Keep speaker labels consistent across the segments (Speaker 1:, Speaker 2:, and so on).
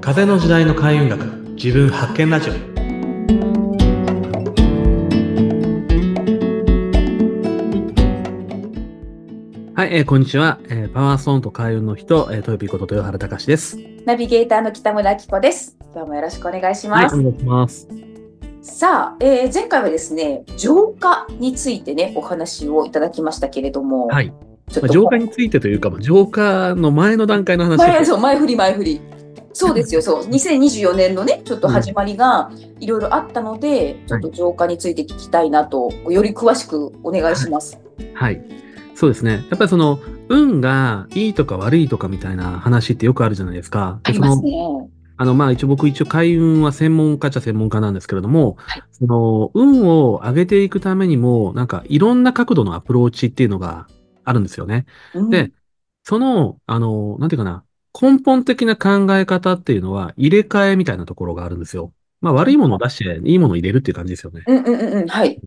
Speaker 1: 風の時代の開運学自分発見ラジオはい、えーこんにちは、えーパワーストーンと開運の人、えー、豊ビこと豊原隆です。
Speaker 2: ナビゲーターの北村明子です。今日もよろしくお願いし
Speaker 1: はい、
Speaker 2: ます。
Speaker 1: お願いします。
Speaker 2: さあ、えー前回はですね、浄化についてね、お話をいただきましたけれども、
Speaker 1: はい、まあ、浄化についてというか、まあ、浄化の前の段階の話
Speaker 2: 前そう前振り前振り。そうですよ、そう。2024年のね、ちょっと始まりがいろいろあったので、ちょっと浄化について聞きたいなと、より詳しくお願いします。
Speaker 1: はい。そうですね。やっぱりその、運がいいとか悪いとかみたいな話ってよくあるじゃないですか。
Speaker 2: ありますね。
Speaker 1: あの、まあ一応僕一応開運は専門家っちゃ専門家なんですけれども、
Speaker 2: はい
Speaker 1: その、運を上げていくためにも、なんかいろんな角度のアプローチっていうのがあるんですよね。
Speaker 2: うん
Speaker 1: で、その、あの、なんていうかな、根本的な考え方っていうのは入れ替えみたいなところがあるんですよ。まあ悪いものを出していいものを入れるっていう感じですよね。
Speaker 2: うんうんうんうん、はい。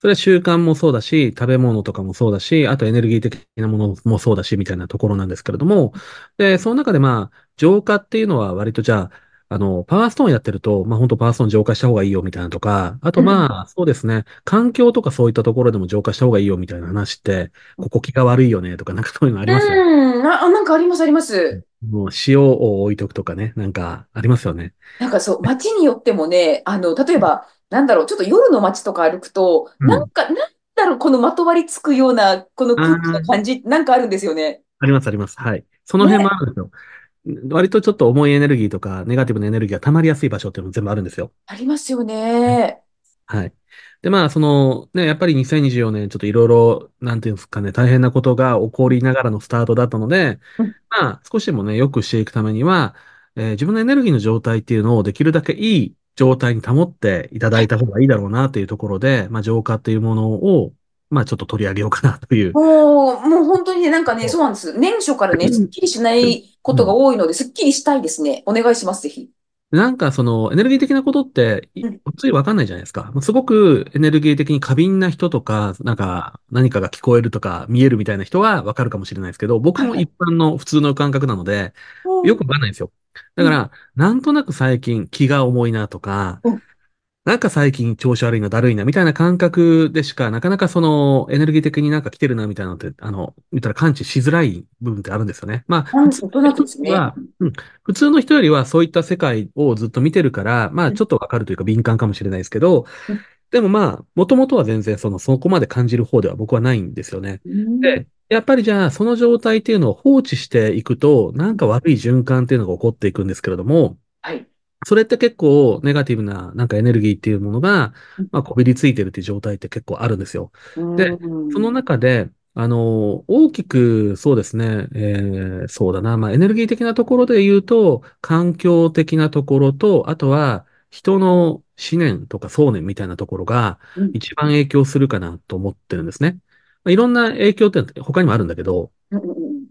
Speaker 1: それは習慣もそうだし、食べ物とかもそうだし、あとエネルギー的なものもそうだし、みたいなところなんですけれども、で、その中でまあ、浄化っていうのは割とじゃあ、あの、パワーストーンやってると、まあ本当パワーストーン浄化した方がいいよみたいなとか、あとまあ、そうですね、環境とかそういったところでも浄化した方がいいよみたいな話って、ここ気が悪いよねとか、なんかそういうのありますよね。
Speaker 2: うん、なあなんかありますあります。
Speaker 1: もう塩を置いとくとかね、なんかありますよね。
Speaker 2: なんかそう、街によってもね、あの、例えば、なんだろう、ちょっと夜の街とか歩くと、
Speaker 1: うん
Speaker 2: なんか、なんだろう、このまとわりつくような、この空気の感じ、なんかあるんですよね。
Speaker 1: ありますあります。はい。その辺もあるんですよ。割とちょっと重いエネルギーとか、ネガティブなエネルギーが溜まりやすい場所っていうのも全部あるんですよ。
Speaker 2: ありますよね。
Speaker 1: はい。で、まあ、その、ね、やっぱり2024年、ちょっといろいろ、なんていうんですかね、大変なことが起こりながらのスタートだったので
Speaker 2: うん、
Speaker 1: まあ、少しでもね、良くしていくためには、えー自分のエネルギーの状態っていうのをできるだけいい状態に保っていただいた方がいいだろうなというところで、まあ、浄化っていうものを、まあ、ちょっと取り上げようかなという。
Speaker 2: もう、もう本当にね、なんかね、そうなんです。年初からね、すっきりしないことが多いので、すっきりしたいですね。お願いします、ぜひ。
Speaker 1: なんかそのエネルギー的なことってついわかんないじゃないですか。すごくエネルギー的に過敏な人とか、なんか何かが聞こえるとか見えるみたいな人はわかるかもしれないですけど、僕も一般の普通の感覚なので、よくわかんないんですよ。だから、なんとなく最近気が重いなとか
Speaker 2: うん、
Speaker 1: なんか最近調子悪いな、だるいな、みたいな感覚でしか、なかなかそのエネルギー的になんか来てるな、みたいなのって、あの、言ったら感知しづらい部分ってあるんですよね。まあ、普通
Speaker 2: となくですね。
Speaker 1: は普通の人よりはそういった世界をずっと見てるから、まあちょっとわかるというか敏感かもしれないですけど
Speaker 2: うん、
Speaker 1: でもまあ、もともとは全然その、そこまで感じる方では僕はないんですよね。
Speaker 2: うん
Speaker 1: で、やっぱりじゃあその状態っていうのを放置していくと、なんか悪い循環っていうのが起こっていくんですけれども、
Speaker 2: はい。
Speaker 1: それって結構ネガティブななんかエネルギーっていうものが
Speaker 2: うん、
Speaker 1: まあこびりついてるっていう状態って結構あるんですよ。で
Speaker 2: うん。
Speaker 1: その中で、あの、大きく、そうですね、えーそうだな、まあ、エネルギー的なところで言うと、環境的なところと、あとは、人の思念とか想念みたいなところが
Speaker 2: うん。
Speaker 1: 一番影響するかなと思ってるんですね。まあ、いろんな影響って他にもあるんだけど、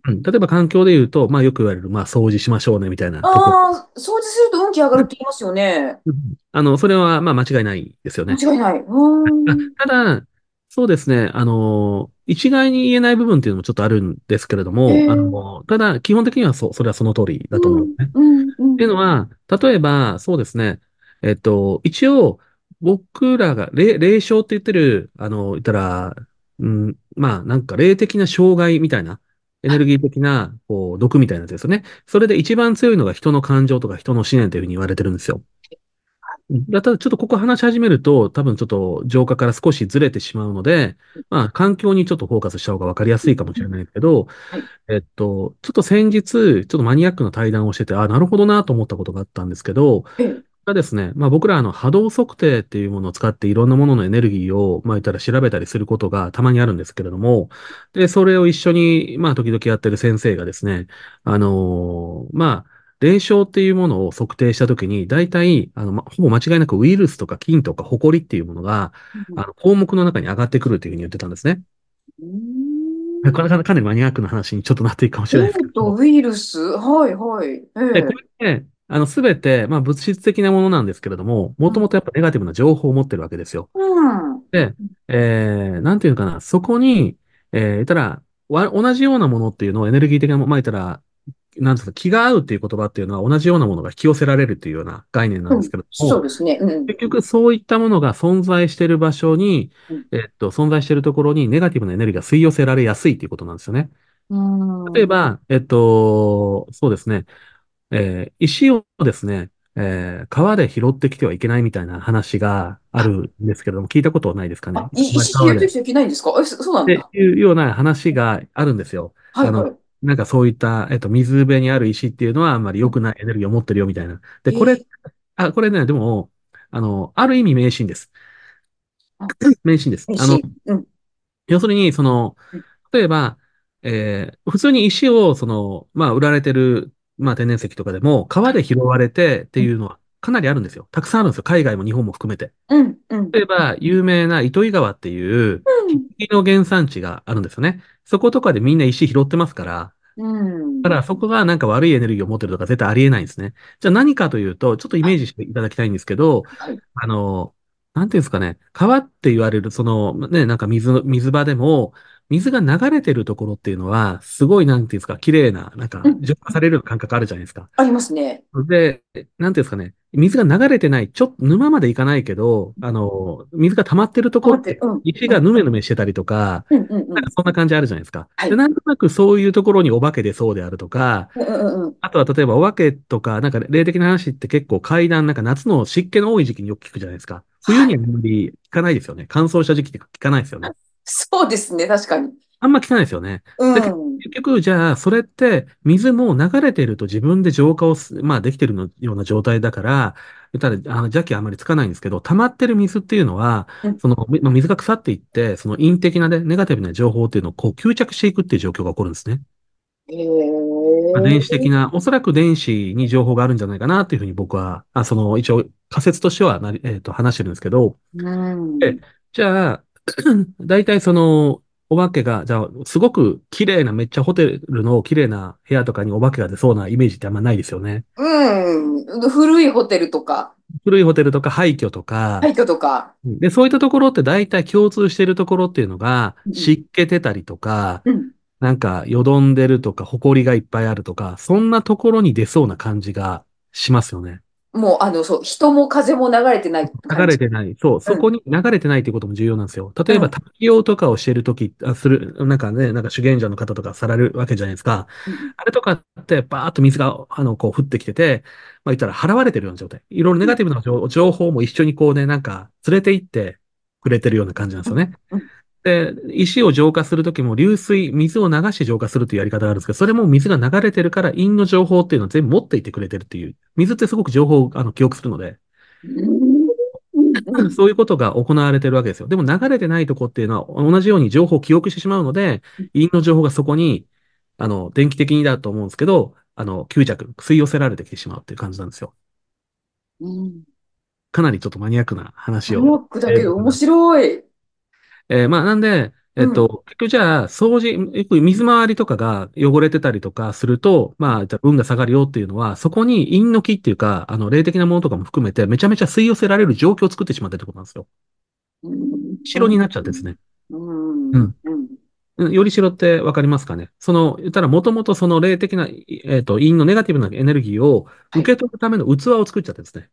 Speaker 1: 例えば環境で言うと、まあよく言われる、まあ掃除しましょうねみたいな。
Speaker 2: ああ、掃除すると運気上がるって言いますよね。
Speaker 1: うんあの、それはまあ間違いないですよね。
Speaker 2: 間違いない。
Speaker 1: ただ、そうですね、あの、一概に言えない部分っていうのもちょっとあるんですけれども、あの、ただ、基本的にはそ、それはその通りだと思うんですね。
Speaker 2: うんうん
Speaker 1: っていうのは、例えば、そうですね、えっと、一応、僕らが、霊、霊障って言ってる、あの、言ったら、うん、まあ、なんか霊的な障害みたいな、エネルギー的な、こう、毒みたいなやつですよね。それで一番強いのが人の感情とか人の思念というふうに言われてるんですよ。だただちょっとここ話し始めると、多分ちょっと浄化から少しずれてしまうので、まあ、環境にちょっとフォーカスした方が分かりやすいかもしれないけど
Speaker 2: はい、
Speaker 1: えっと、ちょっと先日、ちょっとマニアックな対談をしてて、あ、なるほどなと思ったことがあったんですけど、
Speaker 2: ええ
Speaker 1: がですね、まあ僕らあの波動測定っていうものを使っていろんなもののエネルギーを、まあ言ったら調べたりすることがたまにあるんですけれども、で、それを一緒に、まあ時々やってる先生がですね、あのーまあ、霊障っていうものを測定したときに、大体、あの、ま、ほぼ間違いなくウイルスとか菌とかホコリっていうものが、あの、項目の中に上がってくるというふうに言ってたんですね。
Speaker 2: うん
Speaker 1: これかかなりマニアックな話にちょっとなっていくかもしれないですけど。
Speaker 2: 菌とウイルス？はいはい。え
Speaker 1: で、
Speaker 2: え
Speaker 1: これって、あの、すべて、まあ物質的なものなんですけれども、もともとやっぱネガティブな情報を持ってるわけですよ。
Speaker 2: うん。
Speaker 1: で、えー、なんていうのかな、そこに、えー、言ったら、わ同じようなものっていうのをエネルギー的なもの、まあ言ったら、なんですか、気が合うっていう言葉っていうのは同じようなものが引き寄せられるっていうような概念なん
Speaker 2: うん。
Speaker 1: ですけれども、
Speaker 2: そうですね。うん。
Speaker 1: 結局そういったものが存在している場所に、
Speaker 2: うん。
Speaker 1: えっと、存在しているところにネガティブなエネルギーが吸い寄せられやすいっていうことなんですよね。
Speaker 2: うん。
Speaker 1: 例えば、えっと、そうですね、えー石をですね、えー川で拾ってきてはいけないみたいな話があるんですけれども、聞いたことはないですかね？
Speaker 2: あ、い、石拾。ってきちゃいけないんですか？え、そそうなん
Speaker 1: って
Speaker 2: だ。
Speaker 1: いうような話があるんですよ。あの、
Speaker 2: はいはい。
Speaker 1: なんかそういった、えっと、水辺にある石っていうのはあんまり
Speaker 2: うん
Speaker 1: 良くないエネルギーを持ってるよみたいな。で、
Speaker 2: え
Speaker 1: これ、
Speaker 2: ー、
Speaker 1: あ、これね、でも、あの、ある意味迷信です。
Speaker 2: あ、
Speaker 1: 迷信です。あの。
Speaker 2: うん。
Speaker 1: 要するに、その、
Speaker 2: うん
Speaker 1: 例えば、えー普通に石を、その、まあ、売られてる、まあ、天然石とかでも、川で拾われてっていうのはかなりあるんですよ。たくさんあるんですよ。海外も日本も含めて。
Speaker 2: うん。うん。
Speaker 1: 例えば、有名な糸魚川っていう、
Speaker 2: うん。
Speaker 1: 石の原産地があるんですよね。そことかでみんな石拾ってますから、
Speaker 2: うん。
Speaker 1: だからそこがなんか悪いエネルギーを持ってるとか絶対ありえないんですね。じゃあ何かというと、ちょっとイメージしていただきたいんですけど、
Speaker 2: はい。
Speaker 1: あの、なんていうんですかね、川って言われる、その、ね、なんか水の、水場でも、水が流れてるところっていうのは、すごい、なんていうんですか、綺麗な、なんか
Speaker 2: う、ん。
Speaker 1: 浄化される感覚あるじゃないですか。
Speaker 2: ありますね。
Speaker 1: で、なんていうんですかね、水が流れてない、ちょっと沼まで行かないけど、あの、水が溜まってるところって。石
Speaker 2: うん。
Speaker 1: がヌメヌメしてたりとか、
Speaker 2: うん。うん。うん。
Speaker 1: なんかそんな感じあるじゃないですか。で、
Speaker 2: はい。
Speaker 1: なんとなくそういうところにお化け出そうであるとか、
Speaker 2: うん。うん。うん。
Speaker 1: あとは例えばお化けとか、なんか霊的な話って結構階段、なんか夏の湿気の多い時期によく聞くじゃないですか。冬
Speaker 2: はい。
Speaker 1: にはあんまり聞かないですよね。乾燥した時期って聞かないですよね。
Speaker 2: そうですね。確かに。
Speaker 1: あんま聞かないですよね。
Speaker 2: うん。
Speaker 1: 結局、じゃあ、それって水も流れてると自分で浄化をす、まあできてるのような状態だから、たら、あの、邪気はあまりつかないんですけど、溜まってる水っていうのは、
Speaker 2: うん。
Speaker 1: その、みまあ水が腐っていって、その陰的なね、ネガティブな情報っていうのをこう吸着していくっていう状況が起こるんですね。
Speaker 2: へ
Speaker 1: まあ、電子的
Speaker 2: え。
Speaker 1: な、おそらく電子に情報があるんじゃないかなっていうふうに僕は、あ、その、一応仮説としてはなり、えっと、話してるんですけど、
Speaker 2: う
Speaker 1: で、
Speaker 2: ん。
Speaker 1: じゃあ、大体その、お化けが、じゃあ、すごく綺麗な、めっちゃホテルの綺麗な部屋とかにお化けが出そうなイメージってあんまないですよね。
Speaker 2: うん。古いホテルとか、
Speaker 1: 古いホテルとか廃墟とか、
Speaker 2: 廃墟とか。
Speaker 1: で、そういったところって大体共通しているところっていうのが、
Speaker 2: うん。
Speaker 1: 湿気てたりとか、
Speaker 2: うん。
Speaker 1: なんか、よどんでるとか、埃がいっぱいあるとか、そんなところに出そうな感じがしますよね。
Speaker 2: もう、あの、そう、人も風も流れてない
Speaker 1: 流。れてない。そう、
Speaker 2: うん。
Speaker 1: そこに流れてないっていうことも重要なんですよ。例えば、
Speaker 2: うん。
Speaker 1: 滝行とかをしてるとき、あ、する、なんかね、なんか修験者の方とかされるわけじゃないですか。
Speaker 2: うん。
Speaker 1: あれとかって、バーっと水が、あの、こう降ってきてて、まあ言ったら払われてるような状態。いろいろネ
Speaker 2: うん。
Speaker 1: ガティブな情情報も一緒にこうね、なんか連れて行ってくれてるような感じなんです
Speaker 2: うん。
Speaker 1: よね。
Speaker 2: うん。
Speaker 1: で、石を浄化するときも流水、水を流して浄化するというやり方があるんですけど、それも水が流れてるから陰の情報っていうのを全部持っていてくれてるっていう。水ってすごく情報をあの記憶するので、
Speaker 2: うん。
Speaker 1: そういうことが行われてるわけですよ。でも流れてないとこっていうのは同じように情報を記憶してしまうので、陰の情報がそこに、あの、電気的にだと思うんですけど、あの、吸着、吸い寄せられてきてしまうっていう感じなんですよ。
Speaker 2: うん。
Speaker 1: かなりちょっとマニアックな話を。
Speaker 2: マニアックだ
Speaker 1: え
Speaker 2: けど面白い。
Speaker 1: えーまあ、なんで、えっ
Speaker 2: うん。
Speaker 1: と、結局じゃあ、掃除、よく水回りとかが汚れてたりとかすると、まあ、じゃあ運が下がるよっていうのは、そこに陰の気っていうか、あの、霊的なものとかも含めて、めちゃめちゃ吸い寄せられる状況を作ってしまってるってことなんですよ。
Speaker 2: うん。
Speaker 1: 白になっちゃってですね。
Speaker 2: うん。
Speaker 1: うん。よりしろってわかりますかねその、言ったらもともとその霊的な、いえっと、陰のネガティブなエネルギーを
Speaker 2: はい。
Speaker 1: 受け取るための器を作っちゃってですね。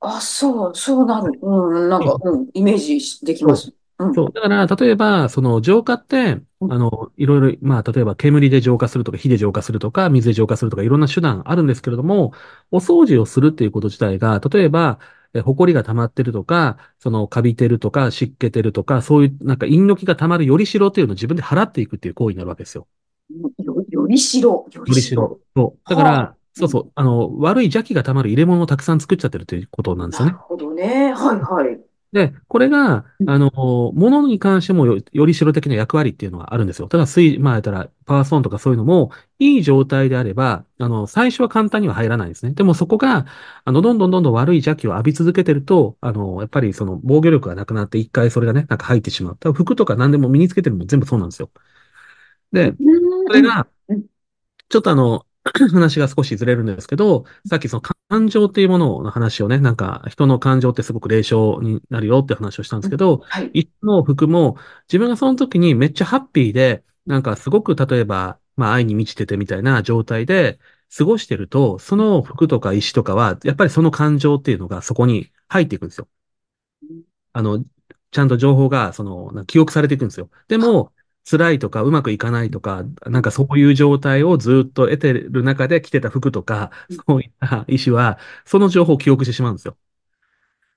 Speaker 2: あ、そう、そうなる。うん、なんか、うん、イメージしできま。す。うん。
Speaker 1: そう。だから、例えば、その浄化って、
Speaker 2: うん。
Speaker 1: あの、いろいろ、まあ、例えば煙で浄化するとか、火で浄化するとか、水で浄化するとか、いろんな手段あるんですけれども、お掃除をするっていうこと自体が、例えば、え、埃が溜まってるとか、その、カビてるとか、湿気てるとか、そういう、なんか、陰の気が溜まるよりしろっていうのを自分で払っていくっていう行為になるわけですよ。
Speaker 2: よ、よりしろ、よりしろ。
Speaker 1: そう。だか
Speaker 2: はあ。
Speaker 1: ら、そうそう、あの、悪い邪気が溜まる入れ物をたくさん作っちゃってるということなんですよね。
Speaker 2: なるほどね。はい、はい。
Speaker 1: で、これが、
Speaker 2: うん。
Speaker 1: あの、ものに関してもよ、よりしろ的な役割っていうのがあるんですよ。ただ、水、まあ、言ったら、パワーストーンとかそういうのも、いい状態であれば、あの、最初は簡単には入らないんですね。でもそこが、あの、どんどんどんどん悪い邪気を浴び続けてると、あの、やっぱりその防御力がなくなって、一回それがね、なんか入ってしまう。多分服とか何でも身につけてるのも全部そうなんですよ。で、それが、
Speaker 2: うん。
Speaker 1: ちょっとあの、話が少しずれるんですけど、さっきその感情っていうものの話をね、なんか人の感情ってすごく霊障になるよって話をしたんで
Speaker 2: うん
Speaker 1: すけど、
Speaker 2: はい。
Speaker 1: 一の服も自分がその時にめっちゃハッピーで、なんかすごく例えば、まあ愛に満ちててみたいな状態で過ごしてると、その服とか石とかは、やっぱりその感情っていうのがそこに入っていくんですよ。あの、ちゃんと情報が、その、な記憶されていくんですよ。でも、辛いとか、うまくいかないとか、なんかそういう状態をずっと得てる中で着てた服とか、そういった意思は、その情報を記憶してしまうんですよ。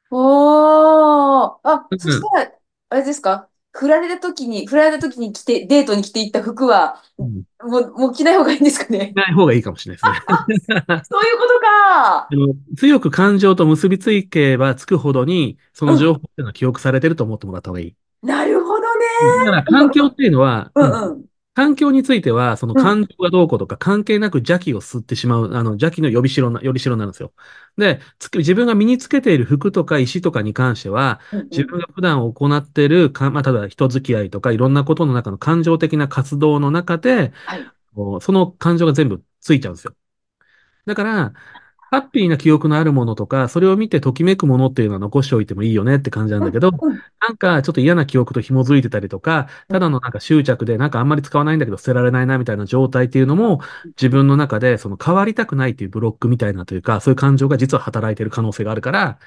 Speaker 2: おー、あ、そし
Speaker 1: うん。
Speaker 2: たら、あれですか？振られた時に、振られた時に着て、デートに着ていった服は、
Speaker 1: うん
Speaker 2: もう、もう着ない方がいいんですかね？
Speaker 1: ない方がいいかもしれないですね。
Speaker 2: そういうことか。
Speaker 1: 強く感情と結びついけばつくほどに、その
Speaker 2: うん、
Speaker 1: 情報っていうのは記憶されてると思ってもらった方がいい。
Speaker 2: ね。
Speaker 1: だから環境っていうのは、
Speaker 2: う
Speaker 1: うん。
Speaker 2: んうん。
Speaker 1: 環境については、その
Speaker 2: うん。
Speaker 1: 感情がどうこうとか関係なく邪気を吸ってしまう、あの邪気の呼び代な、より代なんですよ。で、自分が身につけている服とか石とかに関しては。自分が普段行っているか、まあ、ただ人付き合いとかいろんなことの中の感情的な活動の中で、
Speaker 2: はい。
Speaker 1: その感情が全部ついちゃうんですよ。だから、ハッピーな記憶のあるものとか、それを見てときめくものっていうのは残しておいてもいいよねって感じなん
Speaker 2: うん
Speaker 1: だけど、
Speaker 2: うん
Speaker 1: なんかちょっと嫌な記憶と紐づいてたりとか、
Speaker 2: うん
Speaker 1: ただのなんか執着でなんかあんまり使わないんだけど捨てられないなみたいな状態っていうのも、自分の中でその変わりたくないっていうブロックみたいなというか、そういう感情が実は働いている可能性があるから、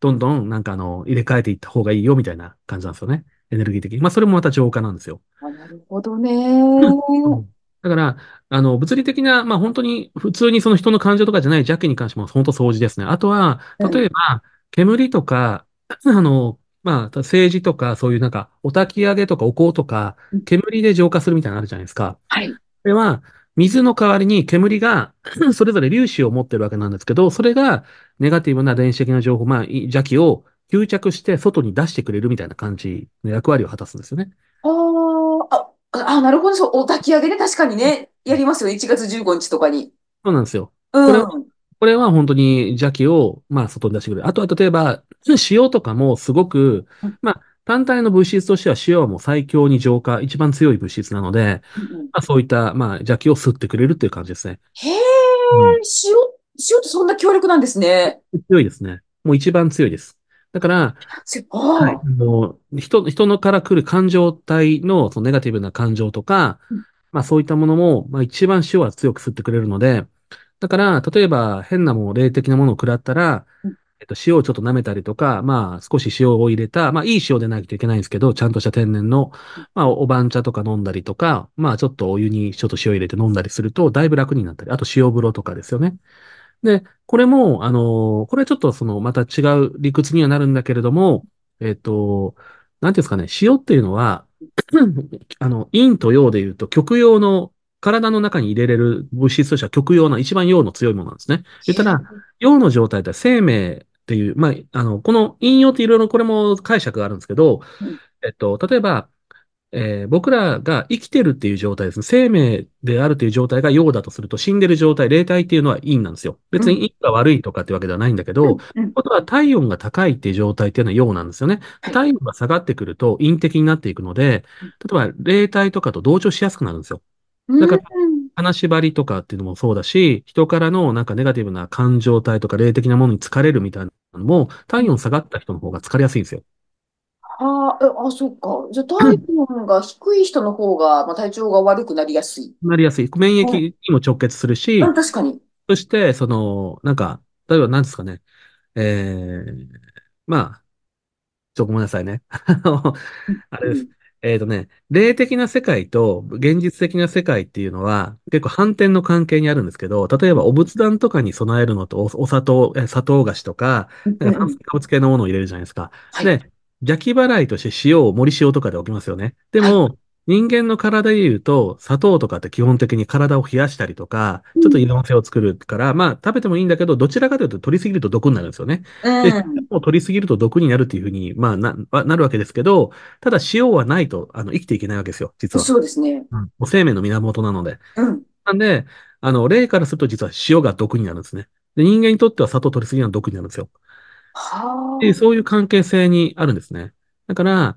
Speaker 1: どんどんなんかあの、入れ替えていった方がいいよみたいな感じなんですよね。エネルギー的に。まあそれもまた浄化なんですよ。
Speaker 2: あ、なるほどね。
Speaker 1: うんだから、あの、物理的な、まあ本当に普通にその人の感情とかじゃない邪気に関しても本当掃除ですね。あとは、
Speaker 2: うん。
Speaker 1: 例えば、煙とか、あの、まあ、政治とか、そういうなんか、お焚き上げとかお香とか、
Speaker 2: うん
Speaker 1: 煙で浄化するみたいなのあるじゃないですか。
Speaker 2: はい。
Speaker 1: これは、水の代わりに煙が それぞれ粒子を持ってるわけなんですけど、それがネガティブな電子的な情報、まあ、い邪気を吸着して外に出してくれるみたいな感じの役割を果たすんですよね。
Speaker 2: あなるほど。そう、お焚き上げね。確かにね。やりますよ。1月15日とかに。
Speaker 1: そうなんですよ。
Speaker 2: う
Speaker 1: これは、
Speaker 2: ん。
Speaker 1: これは本当に邪気を、まあ、外に出してくれる。あとは、例えば、塩とかもすごく、
Speaker 2: うん
Speaker 1: まあ、単体の物質としては塩はもう最強に浄化、一番強い物質なので、
Speaker 2: うんうん
Speaker 1: まあ、そういった、まあ、邪気を吸ってくれるっていう感じですね。
Speaker 2: へえ、
Speaker 1: うん。
Speaker 2: 塩、塩ってそんな強力なんですね。
Speaker 1: 強いですね。もう一番強いです。だから、
Speaker 2: せ
Speaker 1: はい。
Speaker 2: ああ。
Speaker 1: あの、人、人のから来る感情体の、そのネガティブな感情とか、
Speaker 2: うん
Speaker 1: まあそういったものも、まあ一番塩は強く吸ってくれるので、だから、例えば変なもの、霊的なものを食らったら、
Speaker 2: うん
Speaker 1: えっと、塩をちょっと舐めたりとか、まあ少し塩を入れた、まあいい塩でないといけないんですけど、ちゃんとした天然の、まあお番茶とか飲んだりとか、まあちょっとお湯にちょっと塩入れて飲んだりすると、だいぶ楽になったり、あと塩風呂とかですよね。で、これも、あの、これちょっとその、また違う理屈にはなるんだけれども、えっと、なんていうんですかね、塩っていうのは、あの、陰と陽で言うと、極陽の、体の中に入れれる物質としては極陽な、一番陽の強いものなんですね。言ったら。陽の状態って生命っていう、まあ、あの、この陰陽っていろいろこれも解釈があるんですけど、
Speaker 2: うん
Speaker 1: えっと、例えば、えー僕らが生きてるっていう状態ですね。生命であるという状態が陽だとすると、死んでる状態、霊体っていうのは陰なんですよ。別に
Speaker 2: うん
Speaker 1: 陰が悪いとかってわけではないんだけど、
Speaker 2: うんうん
Speaker 1: ことは体温が高いっていう状態っていうのは陽なんですよね。体温が下がってくると陰的になっていくので、例えば霊体とかと同調しやすくなるんですよ。だ
Speaker 2: うん。
Speaker 1: から、金縛りとかっていうのもそうだし、人からのなんかネガティブな感情体とか霊的なものに疲れるみたいなのも、体温下がった人の方が疲れやすいんですよ。
Speaker 2: ああ、えあ、そっか。じゃあ、体温が低い人の方が、まあ、体調が悪くなりやすい。
Speaker 1: なりやすい。免疫
Speaker 2: うん。
Speaker 1: にも直結するし、
Speaker 2: うん、確かに。
Speaker 1: そして、その、なんか、例えば何ですかね。えー、まあ、ちょ、ごめんなさいね。あの、れです。
Speaker 2: うん
Speaker 1: えっとね、霊的な世界と現実的な世界っていうのは結構反転の関係にあるんですけど、例えばお仏壇とかに備えるのとお、お砂糖、え砂糖菓子とか、
Speaker 2: うん
Speaker 1: なんか炭水。化物系のものを入れるじゃないですか。
Speaker 2: はい。
Speaker 1: で、邪気払いとして塩を森塩とかで置きますよね。で
Speaker 2: はい。
Speaker 1: も、人間の体で言うと、砂糖とかって基本的に体を冷やしたりとか、ちょっと
Speaker 2: うん。
Speaker 1: 色のせを作るから、まあ食べてもいいんだけど、どちらかというと取りすぎると毒になるんですよね。
Speaker 2: う
Speaker 1: で、
Speaker 2: ん。
Speaker 1: 塩を取りすぎると毒になるっていうふうに、まあな、はなるわけですけど、ただ塩はないと、あの、生きていけないわけですよ、実は。
Speaker 2: そうですね。
Speaker 1: うん。もう生命の源なので。
Speaker 2: うん。
Speaker 1: なんで、あの、霊からすると実は塩が毒になるんですね。で、人間にとっては砂糖取りすぎは毒になるんですよ。で、
Speaker 2: は
Speaker 1: そういう関係性にあるんですね。だから、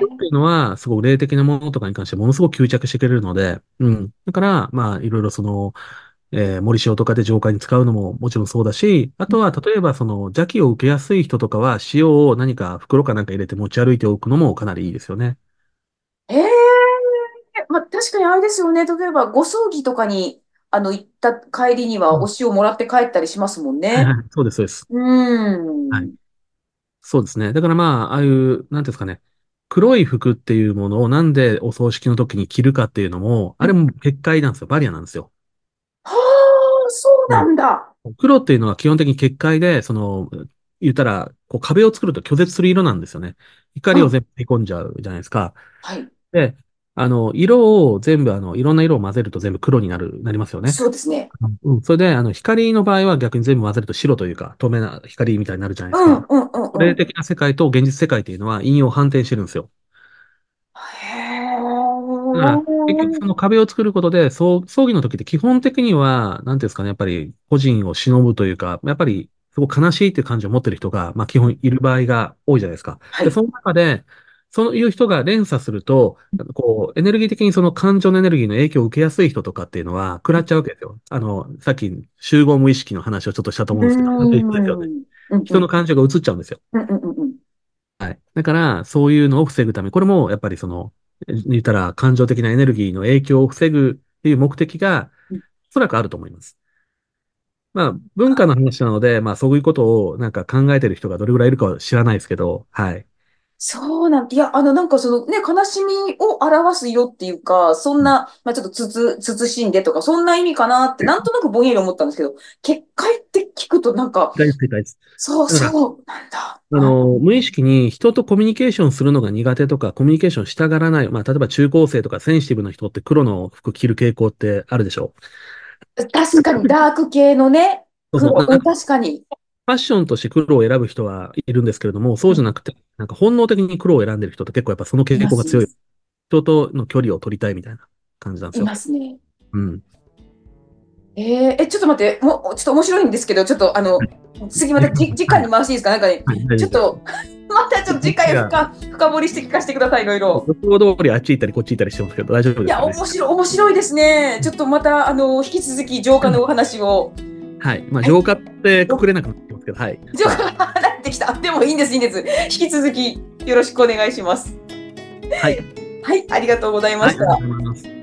Speaker 1: 塩ってい
Speaker 2: え。
Speaker 1: うのは、すごく霊的なものとかに関してものすごく吸着してくれるので、うん。だから、まあ、いろいろその、えー森塩とかで浄化に使うのももちろんそうだし、あとは、例えば、その、邪気を受けやすい人とかは、塩を何か袋かなんか入れて持ち歩いておくのもかなりいいですよね。
Speaker 2: へえ。まあ、確確かにあれですよね。例えば、ご葬儀とかに、あの、行った帰りにはお塩もらって帰ったりしますもんね。
Speaker 1: そうです、そうです。
Speaker 2: う
Speaker 1: はい。
Speaker 2: ん。
Speaker 1: そうですね。だからまあ、ああいう、なんていうんですかね。黒い服っていうものをなんでお葬式の時に着るかっていうのも、あれも結界なんですよ。バリアなんですよ。
Speaker 2: はあ、そう
Speaker 1: はい
Speaker 2: なんだ。
Speaker 1: 黒っていうのは基本的に結界で、その、言ったら、こう壁を作ると拒絶する色なんですよね。光を
Speaker 2: うん。
Speaker 1: 全部取り込んじゃうじゃないですか。
Speaker 2: はい。
Speaker 1: で、あの、色を全部、あの、いろんな色を混ぜると全部黒になる、なりますよね。
Speaker 2: そうですね。
Speaker 1: うん。それで、あの、光の場合は逆に全部混ぜると白というか、透明な光みたいになるじゃないです
Speaker 2: うん、
Speaker 1: か。
Speaker 2: うん、うん、うん。
Speaker 1: 霊的な世界と現実世界っていうのは陰陽反転してるんですよ。
Speaker 2: へ
Speaker 1: だから、結局そ
Speaker 2: え。
Speaker 1: の壁を作ることで、葬、葬儀の時って基本的には、なんていうんですかね、やっぱり個人を忍ぶというか、やっぱりすごく悲しいっていう感情を持ってる人が、まあ基本いる場合が多いじゃないですか。で、
Speaker 2: はい。
Speaker 1: その中で、そういう人が連鎖すると、こう、エネルギー的にその感情のエネルギーの影響を受けやすい人とかっていうのは、食らっちゃうわけですよ。あの、さっき集合無意識の話をちょっとしたと思うんですけど、う。
Speaker 2: ん。
Speaker 1: 人の感情が移っちゃうんですよ。
Speaker 2: うん、うん、うん。うん
Speaker 1: はい。だから、そういうのを防ぐため、これもやっぱりその、言ったら感情的なエネルギーの影響を防ぐっていう目的が、おそらくあると思います。まあ、文化の話なので、まあ、そういうことをなんか考えてる人がどれぐらいいるかは知らないですけど、はい。
Speaker 2: そうなん、いや、あの、なんかそのね、悲しみを表す色っていうか、そんな、まあちょっとつつ、慎んでとか、そんな意味かなって、なんとなくぼんやり思ったんですけど、結界って聞くとなんか、
Speaker 1: 大正解です。
Speaker 2: そうそうなんだ。あ、
Speaker 1: あの、無意識に人とコミュニケーションするのが苦手とか、コミュニケーションしたがらない。まあ、例えば中高生とかセンシティブな人って黒の服着る傾向ってあるでしょ
Speaker 2: 確かにダーク系のね、
Speaker 1: そう
Speaker 2: 確かに。
Speaker 1: ファッションとして黒を選ぶ人はいるんですけれども、そうじゃなくて、なんか本能的に黒を選んでる人って結構やっぱその傾向が強い。人との距離を取りたいみたいな感じなんです
Speaker 2: い
Speaker 1: よ。
Speaker 2: ますね。
Speaker 1: うん。
Speaker 2: えー、え、ちょっと待って、もう、ちょっと面白いんですけど、ちょっとあの、次またじ、次
Speaker 1: はい。
Speaker 2: 回に回していいですか？なんかね、
Speaker 1: はい。
Speaker 2: ちょっと、またちょっと次回
Speaker 1: いや、
Speaker 2: 深、深掘りして聞かせてください、いろいろ。
Speaker 1: 予想通りあっち行ったりこっち行ったりしてますけど、大丈夫
Speaker 2: いや、
Speaker 1: ですかね？
Speaker 2: 面白い、面白いですね。ちょっとまた、あの、引き続き浄化のお話を。
Speaker 1: はい。まあ、
Speaker 2: はい。
Speaker 1: 浄化ってくくれなくなってますけど、はい。
Speaker 2: 浄化 が離れてきた。でもいいんです、いいんです。引き続きよろしくお願いします。
Speaker 1: はい。
Speaker 2: はい、ありがとうございました。
Speaker 1: とうございます。